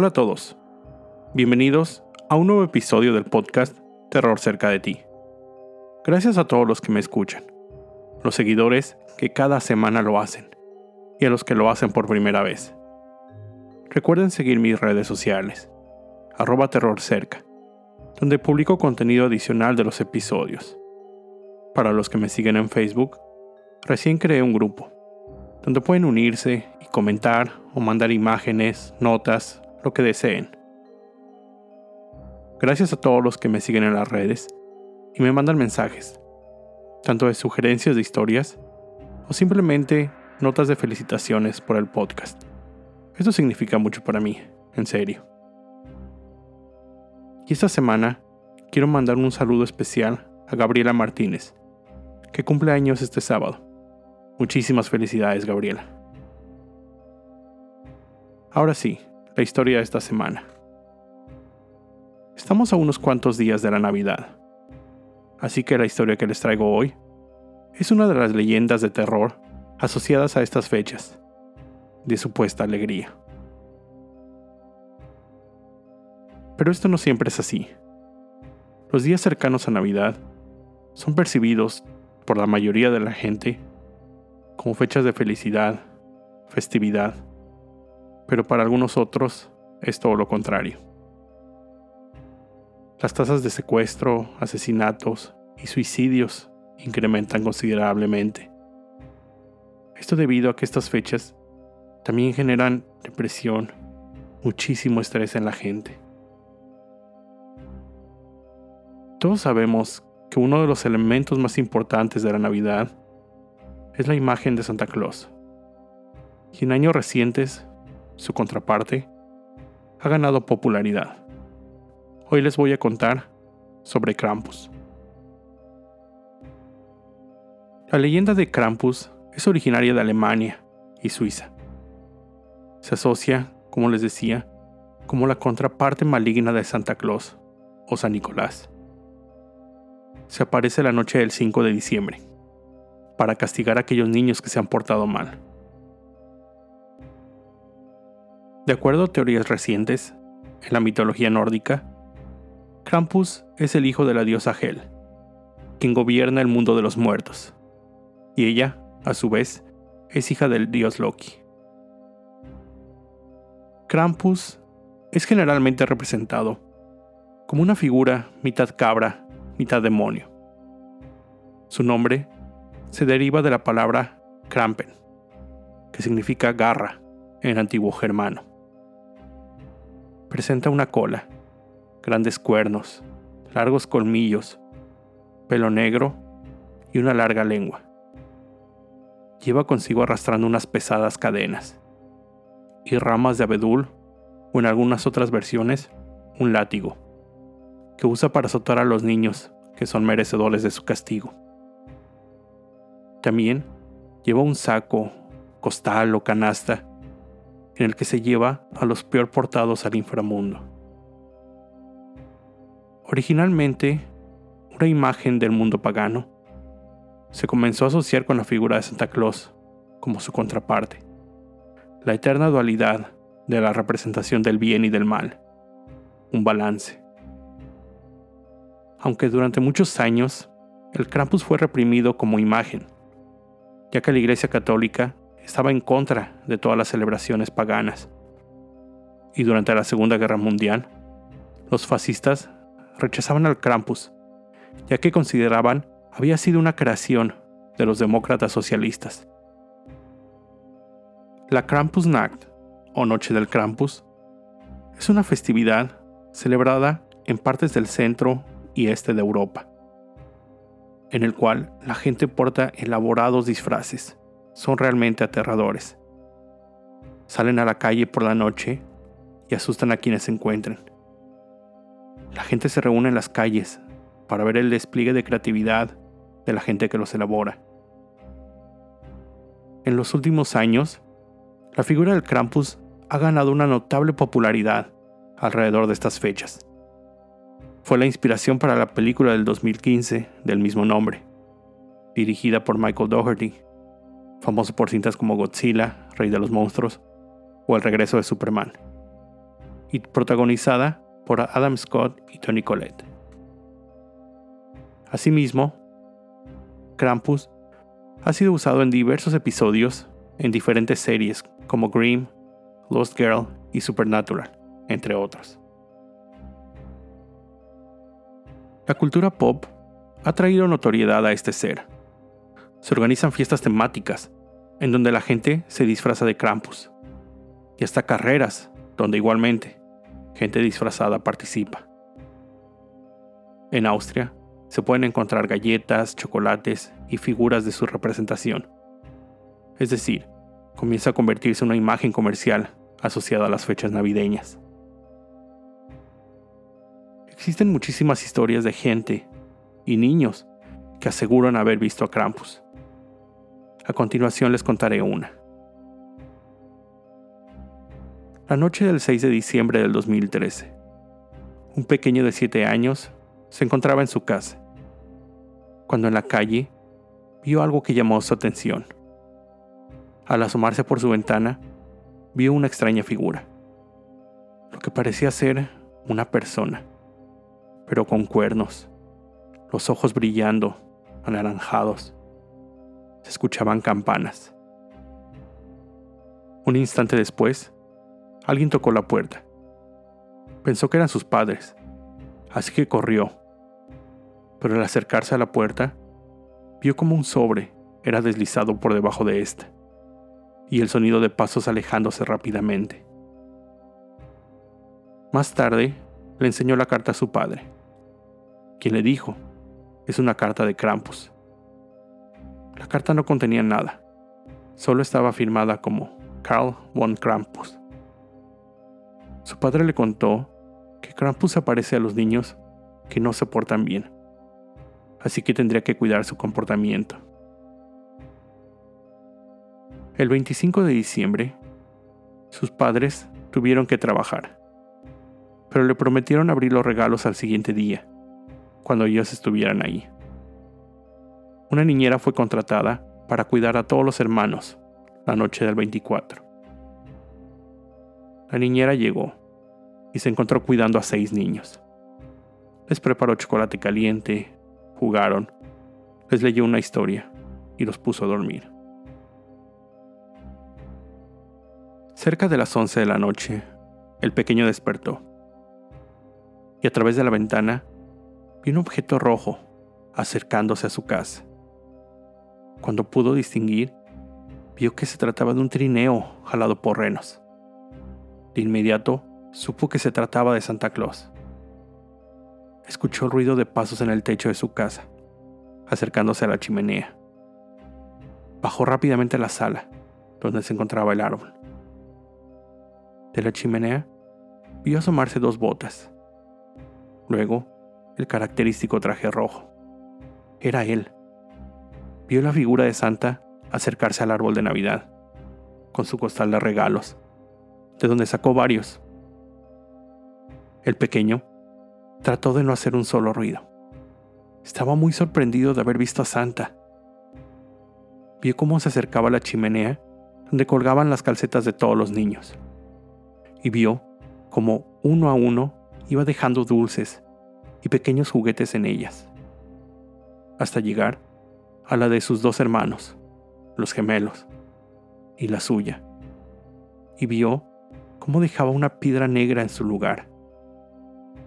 Hola a todos. Bienvenidos a un nuevo episodio del podcast Terror cerca de ti. Gracias a todos los que me escuchan, los seguidores que cada semana lo hacen y a los que lo hacen por primera vez. Recuerden seguir mis redes sociales, arroba terrorcerca, donde publico contenido adicional de los episodios. Para los que me siguen en Facebook, recién creé un grupo, donde pueden unirse y comentar o mandar imágenes, notas, lo que deseen. Gracias a todos los que me siguen en las redes y me mandan mensajes, tanto de sugerencias de historias o simplemente notas de felicitaciones por el podcast. Esto significa mucho para mí, en serio. Y esta semana quiero mandar un saludo especial a Gabriela Martínez, que cumple años este sábado. Muchísimas felicidades, Gabriela. Ahora sí, la historia de esta semana. Estamos a unos cuantos días de la Navidad, así que la historia que les traigo hoy es una de las leyendas de terror asociadas a estas fechas, de supuesta alegría. Pero esto no siempre es así. Los días cercanos a Navidad son percibidos por la mayoría de la gente como fechas de felicidad, festividad pero para algunos otros es todo lo contrario. Las tasas de secuestro, asesinatos y suicidios incrementan considerablemente. Esto debido a que estas fechas también generan depresión, muchísimo estrés en la gente. Todos sabemos que uno de los elementos más importantes de la Navidad es la imagen de Santa Claus. Y en años recientes su contraparte, ha ganado popularidad. Hoy les voy a contar sobre Krampus. La leyenda de Krampus es originaria de Alemania y Suiza. Se asocia, como les decía, como la contraparte maligna de Santa Claus o San Nicolás. Se aparece la noche del 5 de diciembre, para castigar a aquellos niños que se han portado mal. De acuerdo a teorías recientes, en la mitología nórdica, Krampus es el hijo de la diosa Hel, quien gobierna el mundo de los muertos, y ella, a su vez, es hija del dios Loki. Krampus es generalmente representado como una figura mitad cabra, mitad demonio. Su nombre se deriva de la palabra Krampen, que significa garra en antiguo germano. Presenta una cola, grandes cuernos, largos colmillos, pelo negro y una larga lengua. Lleva consigo arrastrando unas pesadas cadenas y ramas de abedul o en algunas otras versiones un látigo, que usa para azotar a los niños que son merecedores de su castigo. También lleva un saco, costal o canasta en el que se lleva a los peor portados al inframundo. Originalmente, una imagen del mundo pagano se comenzó a asociar con la figura de Santa Claus como su contraparte, la eterna dualidad de la representación del bien y del mal, un balance. Aunque durante muchos años el Krampus fue reprimido como imagen, ya que la Iglesia Católica estaba en contra de todas las celebraciones paganas. Y durante la Segunda Guerra Mundial, los fascistas rechazaban al Krampus, ya que consideraban había sido una creación de los demócratas socialistas. La Krampusnacht, o Noche del Krampus, es una festividad celebrada en partes del centro y este de Europa, en el cual la gente porta elaborados disfraces son realmente aterradores. Salen a la calle por la noche y asustan a quienes se encuentren. La gente se reúne en las calles para ver el despliegue de creatividad de la gente que los elabora. En los últimos años, la figura del Krampus ha ganado una notable popularidad alrededor de estas fechas. Fue la inspiración para la película del 2015 del mismo nombre, dirigida por Michael Dougherty famoso por cintas como Godzilla, Rey de los Monstruos o El regreso de Superman. y protagonizada por Adam Scott y Tony Collette. Asimismo, Krampus ha sido usado en diversos episodios en diferentes series como Grimm, Lost Girl y Supernatural, entre otros. La cultura pop ha traído notoriedad a este ser. Se organizan fiestas temáticas, en donde la gente se disfraza de Krampus, y hasta carreras, donde igualmente gente disfrazada participa. En Austria se pueden encontrar galletas, chocolates y figuras de su representación. Es decir, comienza a convertirse en una imagen comercial asociada a las fechas navideñas. Existen muchísimas historias de gente y niños que aseguran haber visto a Krampus. A continuación les contaré una. La noche del 6 de diciembre del 2013, un pequeño de 7 años se encontraba en su casa, cuando en la calle vio algo que llamó su atención. Al asomarse por su ventana, vio una extraña figura, lo que parecía ser una persona pero con cuernos, los ojos brillando, anaranjados. Se escuchaban campanas. Un instante después, alguien tocó la puerta. Pensó que eran sus padres, así que corrió. Pero al acercarse a la puerta, vio como un sobre era deslizado por debajo de ésta, y el sonido de pasos alejándose rápidamente. Más tarde, le enseñó la carta a su padre quien le dijo, es una carta de Krampus. La carta no contenía nada, solo estaba firmada como Karl von Krampus. Su padre le contó que Krampus aparece a los niños que no se portan bien, así que tendría que cuidar su comportamiento. El 25 de diciembre, sus padres tuvieron que trabajar, pero le prometieron abrir los regalos al siguiente día cuando ellos estuvieran ahí. Una niñera fue contratada para cuidar a todos los hermanos la noche del 24. La niñera llegó y se encontró cuidando a seis niños. Les preparó chocolate caliente, jugaron, les leyó una historia y los puso a dormir. Cerca de las 11 de la noche, el pequeño despertó y a través de la ventana vio un objeto rojo acercándose a su casa. Cuando pudo distinguir, vio que se trataba de un trineo jalado por renos. De inmediato, supo que se trataba de Santa Claus. Escuchó el ruido de pasos en el techo de su casa, acercándose a la chimenea. Bajó rápidamente a la sala, donde se encontraba el árbol. De la chimenea, vio asomarse dos botas. Luego, el característico traje rojo. Era él. Vio la figura de Santa acercarse al árbol de Navidad, con su costal de regalos, de donde sacó varios. El pequeño trató de no hacer un solo ruido. Estaba muy sorprendido de haber visto a Santa. Vio cómo se acercaba a la chimenea donde colgaban las calcetas de todos los niños. Y vio cómo uno a uno iba dejando dulces y pequeños juguetes en ellas, hasta llegar a la de sus dos hermanos, los gemelos, y la suya, y vio cómo dejaba una piedra negra en su lugar,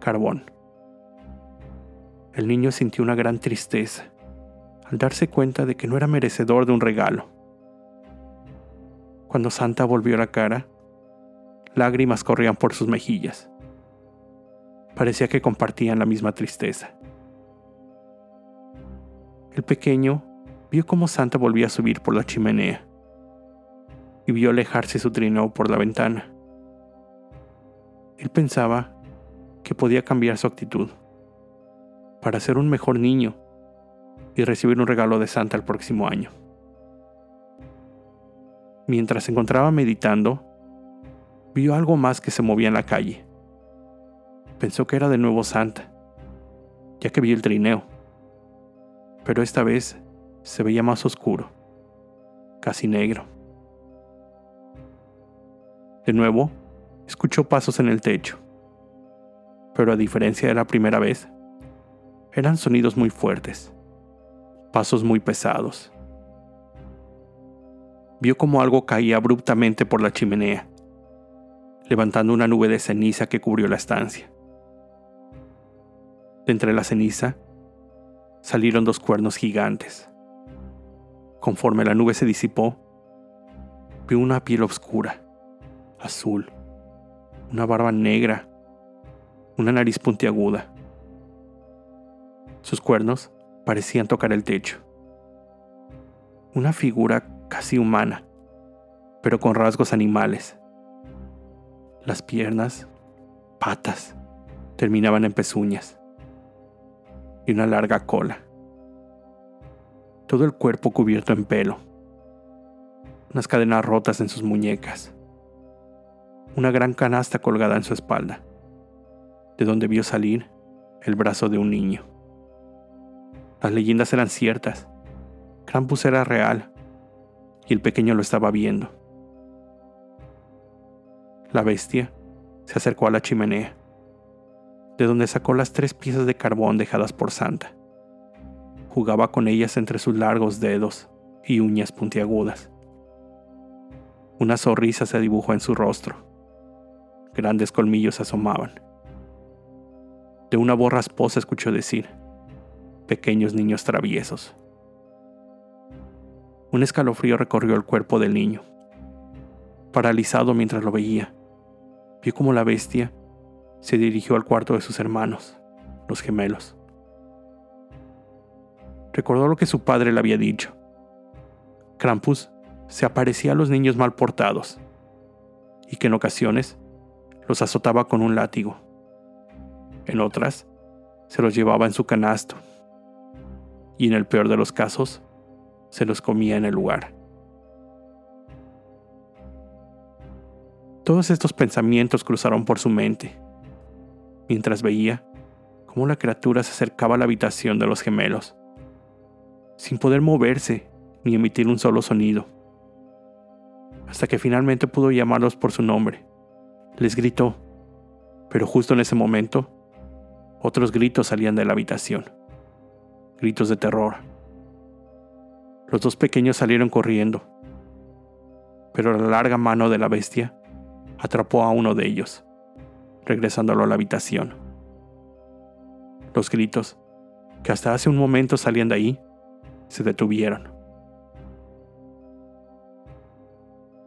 carbón. El niño sintió una gran tristeza al darse cuenta de que no era merecedor de un regalo. Cuando Santa volvió la cara, lágrimas corrían por sus mejillas. Parecía que compartían la misma tristeza. El pequeño vio cómo Santa volvía a subir por la chimenea y vio alejarse su trineo por la ventana. Él pensaba que podía cambiar su actitud para ser un mejor niño y recibir un regalo de Santa el próximo año. Mientras se encontraba meditando, vio algo más que se movía en la calle pensó que era de nuevo Santa, ya que vio el trineo. Pero esta vez se veía más oscuro, casi negro. De nuevo, escuchó pasos en el techo. Pero a diferencia de la primera vez, eran sonidos muy fuertes, pasos muy pesados. Vio como algo caía abruptamente por la chimenea, levantando una nube de ceniza que cubrió la estancia. De entre la ceniza salieron dos cuernos gigantes. Conforme la nube se disipó, vio una piel oscura, azul, una barba negra, una nariz puntiaguda. Sus cuernos parecían tocar el techo. Una figura casi humana, pero con rasgos animales. Las piernas, patas, terminaban en pezuñas y una larga cola. Todo el cuerpo cubierto en pelo. Unas cadenas rotas en sus muñecas. Una gran canasta colgada en su espalda, de donde vio salir el brazo de un niño. Las leyendas eran ciertas. Krampus era real y el pequeño lo estaba viendo. La bestia se acercó a la chimenea de donde sacó las tres piezas de carbón dejadas por Santa. Jugaba con ellas entre sus largos dedos y uñas puntiagudas. Una sonrisa se dibujó en su rostro. Grandes colmillos asomaban. De una voz rasposa escuchó decir, pequeños niños traviesos. Un escalofrío recorrió el cuerpo del niño. Paralizado mientras lo veía, vio como la bestia se dirigió al cuarto de sus hermanos, los gemelos. Recordó lo que su padre le había dicho. Krampus se aparecía a los niños mal portados y que en ocasiones los azotaba con un látigo. En otras, se los llevaba en su canasto y en el peor de los casos, se los comía en el lugar. Todos estos pensamientos cruzaron por su mente mientras veía cómo la criatura se acercaba a la habitación de los gemelos, sin poder moverse ni emitir un solo sonido, hasta que finalmente pudo llamarlos por su nombre. Les gritó, pero justo en ese momento, otros gritos salían de la habitación, gritos de terror. Los dos pequeños salieron corriendo, pero la larga mano de la bestia atrapó a uno de ellos regresándolo a la habitación. Los gritos, que hasta hace un momento salían de ahí, se detuvieron.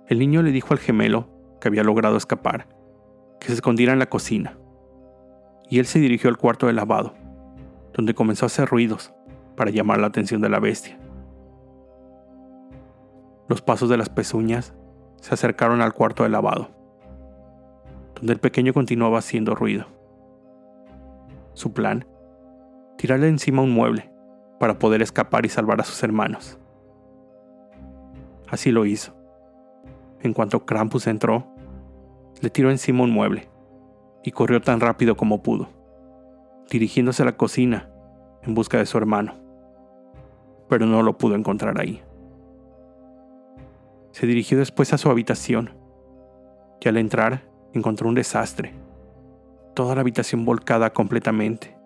El niño le dijo al gemelo que había logrado escapar, que se escondiera en la cocina, y él se dirigió al cuarto de lavado, donde comenzó a hacer ruidos para llamar la atención de la bestia. Los pasos de las pezuñas se acercaron al cuarto de lavado donde el pequeño continuaba haciendo ruido. Su plan, tirarle encima un mueble para poder escapar y salvar a sus hermanos. Así lo hizo. En cuanto Krampus entró, le tiró encima un mueble y corrió tan rápido como pudo, dirigiéndose a la cocina en busca de su hermano, pero no lo pudo encontrar ahí. Se dirigió después a su habitación y al entrar encontró un desastre. Toda la habitación volcada completamente.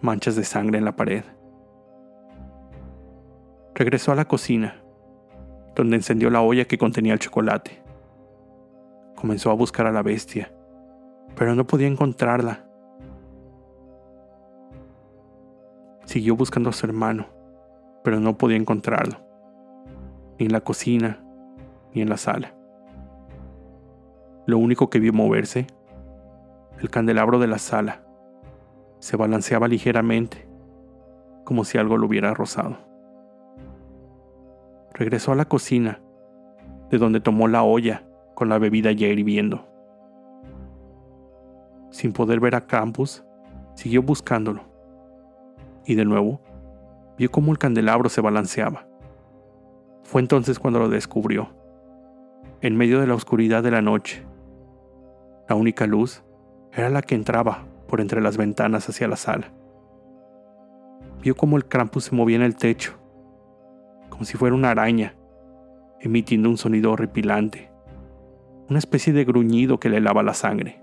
Manchas de sangre en la pared. Regresó a la cocina, donde encendió la olla que contenía el chocolate. Comenzó a buscar a la bestia, pero no podía encontrarla. Siguió buscando a su hermano, pero no podía encontrarlo, ni en la cocina, ni en la sala. Lo único que vio moverse, el candelabro de la sala, se balanceaba ligeramente, como si algo lo hubiera rozado. Regresó a la cocina, de donde tomó la olla con la bebida ya hirviendo. Sin poder ver a Campus, siguió buscándolo. Y de nuevo, vio cómo el candelabro se balanceaba. Fue entonces cuando lo descubrió, en medio de la oscuridad de la noche, la única luz era la que entraba por entre las ventanas hacia la sala. Vio cómo el Krampus se movía en el techo, como si fuera una araña, emitiendo un sonido horripilante, una especie de gruñido que le lava la sangre.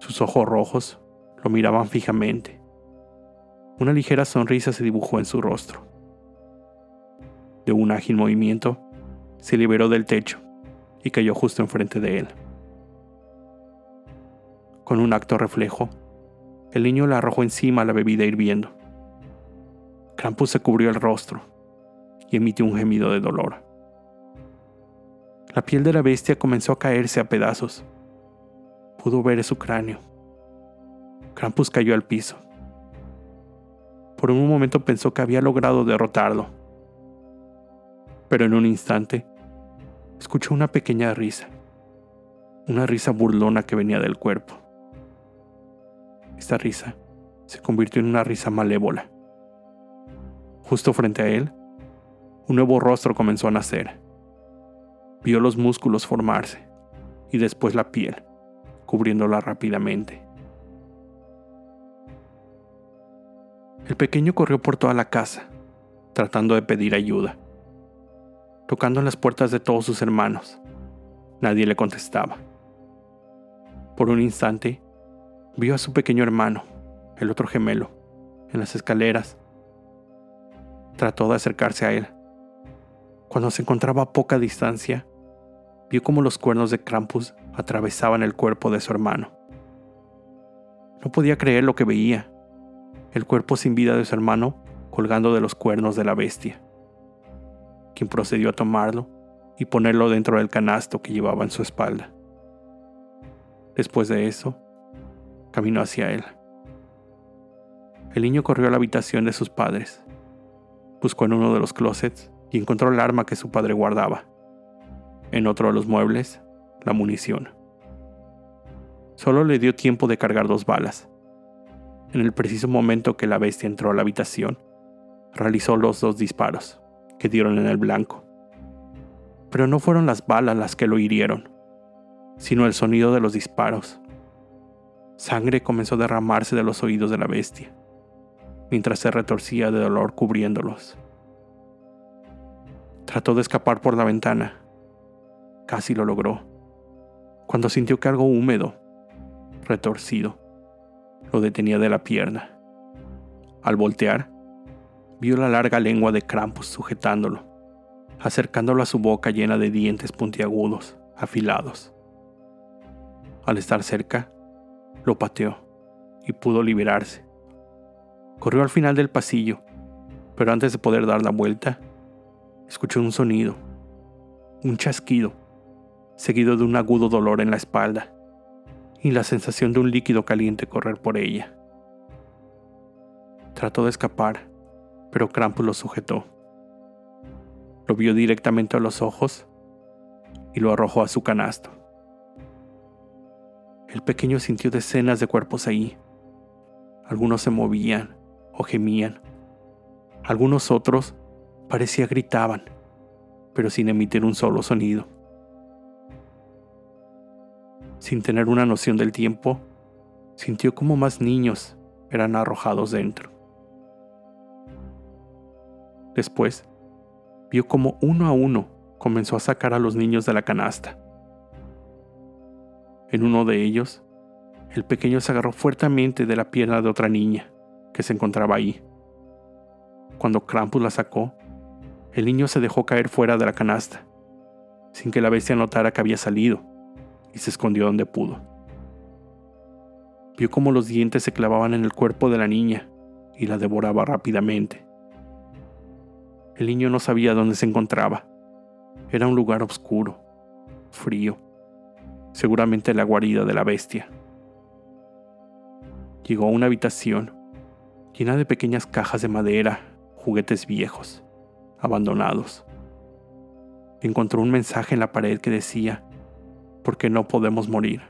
Sus ojos rojos lo miraban fijamente. Una ligera sonrisa se dibujó en su rostro. De un ágil movimiento, se liberó del techo y cayó justo enfrente de él. Con un acto reflejo, el niño le arrojó encima la bebida hirviendo. Krampus se cubrió el rostro y emitió un gemido de dolor. La piel de la bestia comenzó a caerse a pedazos. Pudo ver su cráneo. Krampus cayó al piso. Por un momento pensó que había logrado derrotarlo. Pero en un instante, escuchó una pequeña risa. Una risa burlona que venía del cuerpo. Esta risa se convirtió en una risa malévola. Justo frente a él, un nuevo rostro comenzó a nacer. Vio los músculos formarse y después la piel, cubriéndola rápidamente. El pequeño corrió por toda la casa, tratando de pedir ayuda, tocando en las puertas de todos sus hermanos. Nadie le contestaba. Por un instante, vio a su pequeño hermano, el otro gemelo, en las escaleras. Trató de acercarse a él. Cuando se encontraba a poca distancia, vio como los cuernos de Krampus atravesaban el cuerpo de su hermano. No podía creer lo que veía, el cuerpo sin vida de su hermano colgando de los cuernos de la bestia, quien procedió a tomarlo y ponerlo dentro del canasto que llevaba en su espalda. Después de eso, caminó hacia él. El niño corrió a la habitación de sus padres, buscó en uno de los closets y encontró el arma que su padre guardaba en otro de los muebles, la munición. Solo le dio tiempo de cargar dos balas. En el preciso momento que la bestia entró a la habitación, realizó los dos disparos, que dieron en el blanco. Pero no fueron las balas las que lo hirieron, sino el sonido de los disparos. Sangre comenzó a derramarse de los oídos de la bestia, mientras se retorcía de dolor cubriéndolos. Trató de escapar por la ventana, Casi lo logró, cuando sintió que algo húmedo, retorcido, lo detenía de la pierna. Al voltear, vio la larga lengua de Krampus sujetándolo, acercándolo a su boca llena de dientes puntiagudos, afilados. Al estar cerca, lo pateó y pudo liberarse. Corrió al final del pasillo, pero antes de poder dar la vuelta, escuchó un sonido, un chasquido seguido de un agudo dolor en la espalda y la sensación de un líquido caliente correr por ella. Trató de escapar, pero Krampus lo sujetó. Lo vio directamente a los ojos y lo arrojó a su canasto. El pequeño sintió decenas de cuerpos ahí. Algunos se movían o gemían. Algunos otros parecía gritaban, pero sin emitir un solo sonido sin tener una noción del tiempo, sintió como más niños eran arrojados dentro. Después, vio como uno a uno comenzó a sacar a los niños de la canasta. En uno de ellos, el pequeño se agarró fuertemente de la pierna de otra niña que se encontraba ahí. Cuando Krampus la sacó, el niño se dejó caer fuera de la canasta, sin que la bestia notara que había salido y se escondió donde pudo. Vio cómo los dientes se clavaban en el cuerpo de la niña y la devoraba rápidamente. El niño no sabía dónde se encontraba. Era un lugar oscuro, frío, seguramente la guarida de la bestia. Llegó a una habitación llena de pequeñas cajas de madera, juguetes viejos, abandonados. Encontró un mensaje en la pared que decía, porque no podemos morir.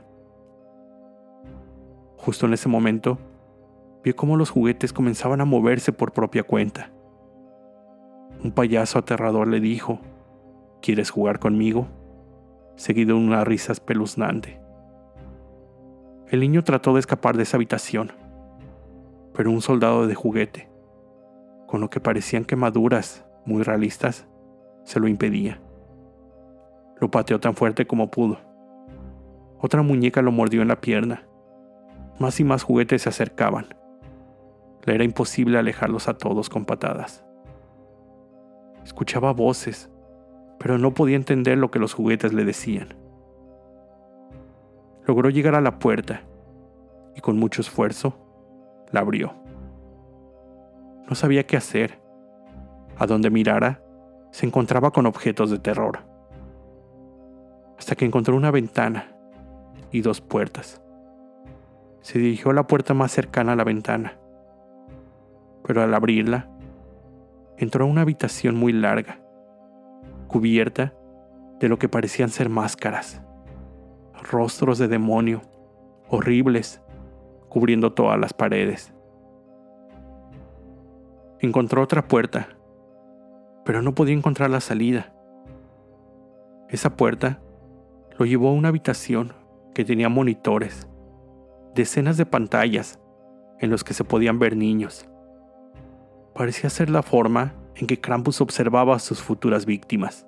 Justo en ese momento, vio cómo los juguetes comenzaban a moverse por propia cuenta. Un payaso aterrador le dijo, ¿Quieres jugar conmigo? seguido de una risa espeluznante. El niño trató de escapar de esa habitación, pero un soldado de juguete, con lo que parecían quemaduras muy realistas, se lo impedía. Lo pateó tan fuerte como pudo. Otra muñeca lo mordió en la pierna. Más y más juguetes se acercaban. Le era imposible alejarlos a todos con patadas. Escuchaba voces, pero no podía entender lo que los juguetes le decían. Logró llegar a la puerta y con mucho esfuerzo la abrió. No sabía qué hacer. A donde mirara, se encontraba con objetos de terror. Hasta que encontró una ventana y dos puertas. Se dirigió a la puerta más cercana a la ventana, pero al abrirla, entró a una habitación muy larga, cubierta de lo que parecían ser máscaras, rostros de demonio, horribles, cubriendo todas las paredes. Encontró otra puerta, pero no podía encontrar la salida. Esa puerta lo llevó a una habitación que tenía monitores, decenas de pantallas en los que se podían ver niños. Parecía ser la forma en que Krampus observaba a sus futuras víctimas.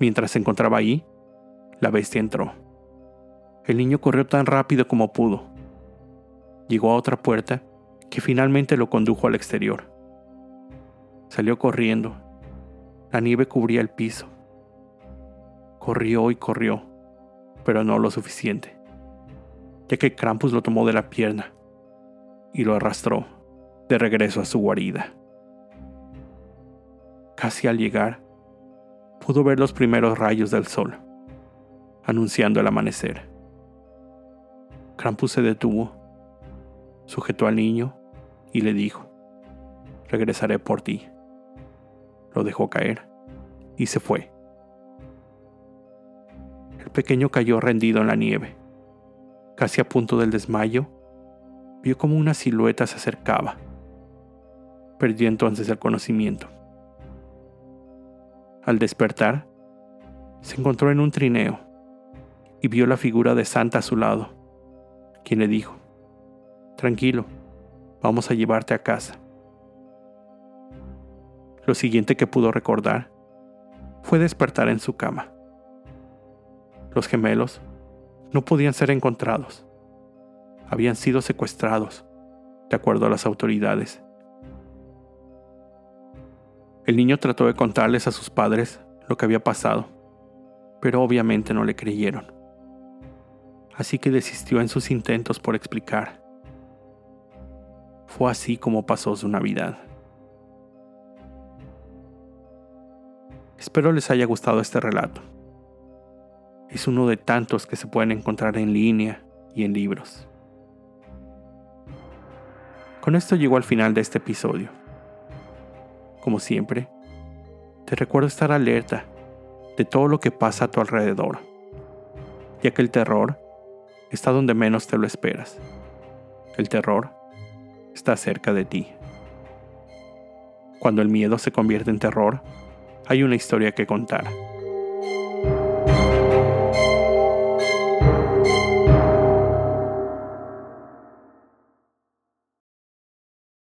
Mientras se encontraba ahí, la bestia entró. El niño corrió tan rápido como pudo. Llegó a otra puerta que finalmente lo condujo al exterior. Salió corriendo. La nieve cubría el piso. Corrió y corrió, pero no lo suficiente, ya que Krampus lo tomó de la pierna y lo arrastró de regreso a su guarida. Casi al llegar, pudo ver los primeros rayos del sol, anunciando el amanecer. Krampus se detuvo, sujetó al niño y le dijo, regresaré por ti. Lo dejó caer y se fue. El pequeño cayó rendido en la nieve. Casi a punto del desmayo, vio como una silueta se acercaba. Perdió entonces el conocimiento. Al despertar, se encontró en un trineo y vio la figura de Santa a su lado, quien le dijo, Tranquilo, vamos a llevarte a casa. Lo siguiente que pudo recordar fue despertar en su cama. Los gemelos no podían ser encontrados. Habían sido secuestrados, de acuerdo a las autoridades. El niño trató de contarles a sus padres lo que había pasado, pero obviamente no le creyeron. Así que desistió en sus intentos por explicar. Fue así como pasó su Navidad. Espero les haya gustado este relato. Es uno de tantos que se pueden encontrar en línea y en libros. Con esto llego al final de este episodio. Como siempre, te recuerdo estar alerta de todo lo que pasa a tu alrededor, ya que el terror está donde menos te lo esperas. El terror está cerca de ti. Cuando el miedo se convierte en terror, hay una historia que contar.